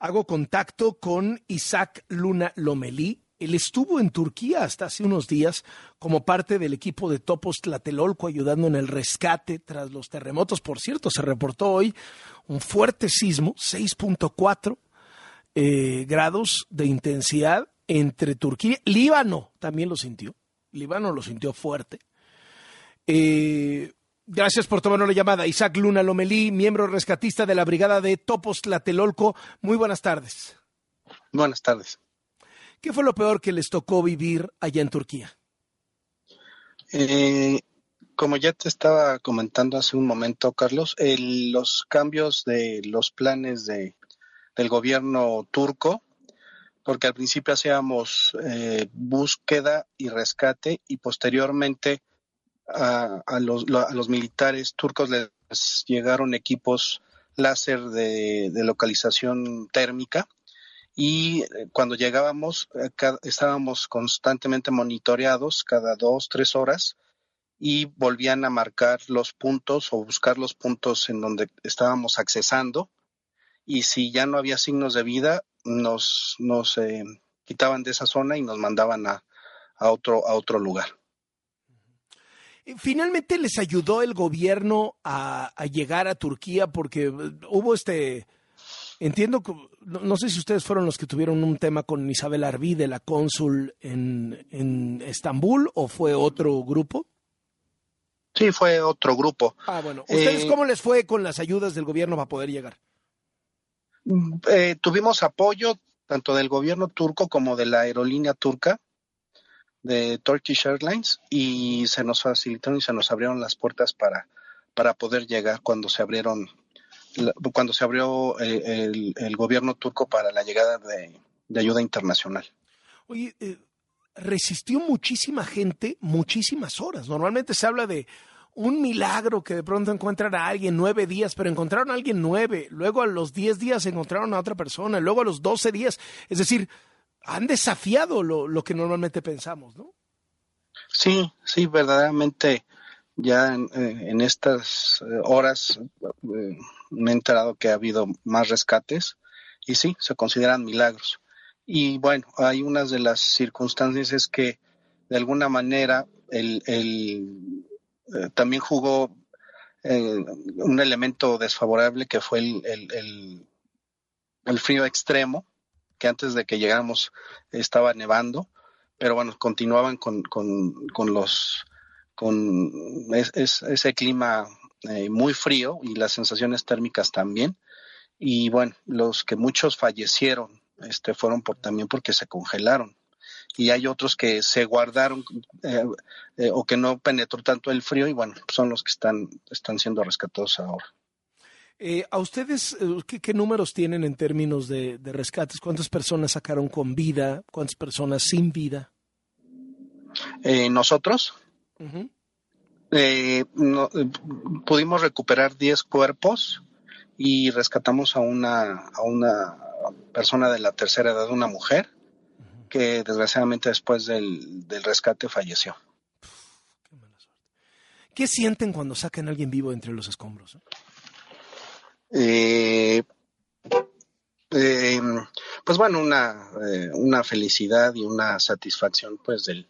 Hago contacto con Isaac Luna Lomelí. Él estuvo en Turquía hasta hace unos días como parte del equipo de Topos Tlatelolco ayudando en el rescate tras los terremotos. Por cierto, se reportó hoy un fuerte sismo, 6.4 eh, grados de intensidad entre Turquía. Líbano también lo sintió. Líbano lo sintió fuerte. Eh, Gracias por tomarnos la llamada. Isaac Luna Lomelí, miembro rescatista de la Brigada de Topos Tlatelolco. Muy buenas tardes. Buenas tardes. ¿Qué fue lo peor que les tocó vivir allá en Turquía? Eh, como ya te estaba comentando hace un momento, Carlos, los cambios de los planes de, del gobierno turco, porque al principio hacíamos eh, búsqueda y rescate y posteriormente a, los, a los militares turcos les llegaron equipos láser de, localización térmica y eh, cuando llegábamos eh, estábamos constantemente monitoreados cada dos, tres horas y volvían a marcar los puntos o buscar los puntos en donde estábamos accesando y si ya no había signos de vida nos, nos eh, quitaban de esa zona y nos mandaban a, a, otro, a otro lugar. Finalmente les ayudó el gobierno a, llegar a Turquía porque eh, hubo este, entiendo, no, sé si ustedes fueron los que tuvieron un tema con Isabel Arvide, la cónsul en, en Estambul, o fue otro grupo. Sí, fue otro grupo. Ah, bueno. ¿Ustedes eh, cómo les fue con las ayudas del gobierno para poder llegar? Mm, eh, tuvimos apoyo tanto del gobierno turco como de la aerolínea turca de Turkish Airlines y se nos facilitaron y se nos abrieron las puertas para, para poder llegar cuando se abrieron cuando se abrió eh, el, gobierno turco para la llegada de, ayuda internacional. Oye, eh, resistió muchísima gente muchísimas horas. Normalmente se habla de un milagro que de pronto encuentran a alguien nueve días, pero encontraron a alguien nueve, luego a los diez días encontraron a otra persona, luego a los doce días. Es decir, han desafiado lo, que normalmente pensamos, ¿no? Sí, sí, verdaderamente ya en, eh, estas eh, horas eh, me he enterado que ha habido más rescates y sí, se consideran milagros. Y bueno, hay unas de las circunstancias es que de alguna manera el, también jugó un elemento desfavorable que fue el, el frío extremo que antes de que llegáramos estaba nevando, pero bueno, continuaban con, con, los con ese clima eh, muy frío y las sensaciones térmicas también. Y bueno, los que muchos fallecieron este, fueron por, también porque se congelaron. Y hay otros que se guardaron eh, eh, o que no penetró tanto el frío y bueno, son los que están, están siendo rescatados ahora. Eh, ¿A ustedes eh, ¿qué, números tienen en términos de, rescates? ¿Cuántas personas sacaron con vida? ¿Cuántas personas sin vida? Eh, nosotros pudimos recuperar 10 cuerpos y rescatamos a una, a una persona de la tercera edad, una mujer, que desgraciadamente después del, del rescate falleció. qué, mala suerte. ¿Qué sienten cuando sacan a alguien vivo entre los escombros? Eh, eh, pues bueno, una, eh, una felicidad y una satisfacción pues del,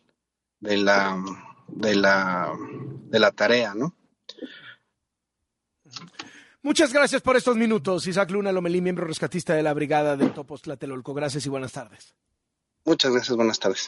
de la de la de la tarea, ¿no? Muchas gracias por estos minutos, Isaac Luna Lomelí, miembro rescatista de la Brigada de Topos Tlatelolco. Gracias y buenas tardes. Muchas gracias, buenas tardes.